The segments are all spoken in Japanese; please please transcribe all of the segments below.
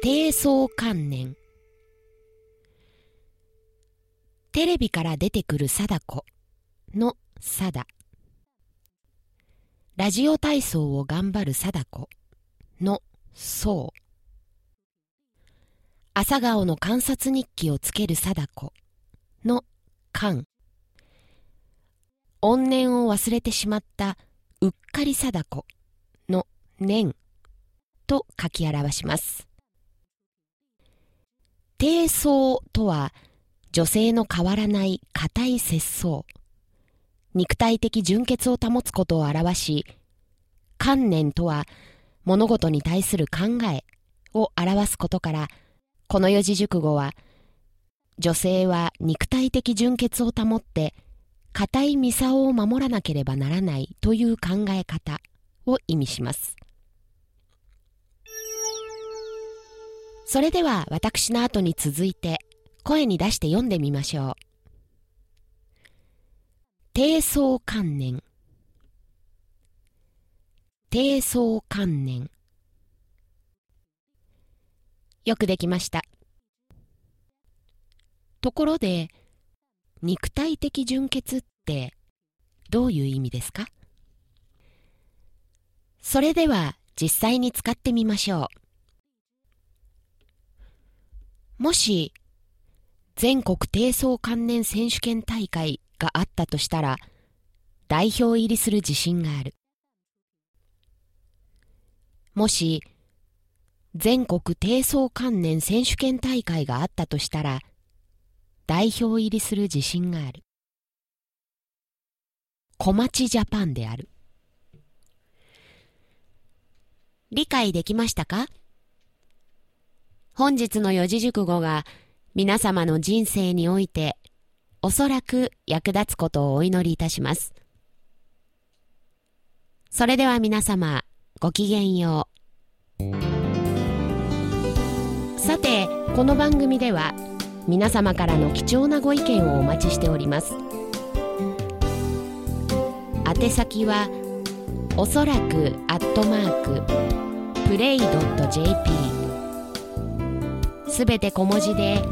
低層観念。テレビから出てくる貞子の貞。ラジオ体操を頑張る貞子のそう朝顔の観察日記をつける貞子の観。怨念を忘れてしまったうっかり貞子の念と書き表します。低層とは女性の変わらない硬い節操。肉体的純潔を保つことを表し観念とは物事に対する考えを表すことからこの四字熟語は女性は肉体的純潔を保って硬いミサを守らなければならないという考え方を意味します。それでは私の後に続いて声に出して読んでみましょう。低層観念低層観念よくできました。ところで、肉体的純潔ってどういう意味ですか？それでは実際に使ってみましょう。もし、全国低層関連選手権大会があったとしたら、代表入りする自信がある。もし、全国低層関連選手権大会があったとしたら、代表入りする自信がある。小町ジャパンである。理解できましたか？本日の四字熟語が皆様の人生においておそらく役立つことをお祈りいたします。それでは皆様ごきげんよう。さて、この番組では皆様からの貴重なご意見をお待ちしております。宛先はおそらくアットマークプレイドット JP すべて小文字で。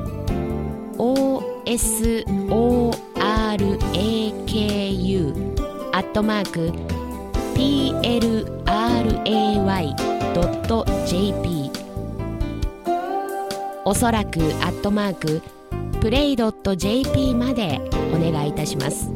OSORAKU アットマーク。PLRAY.jp おそらくアットマーク。プレイドット JP までお願いいたします。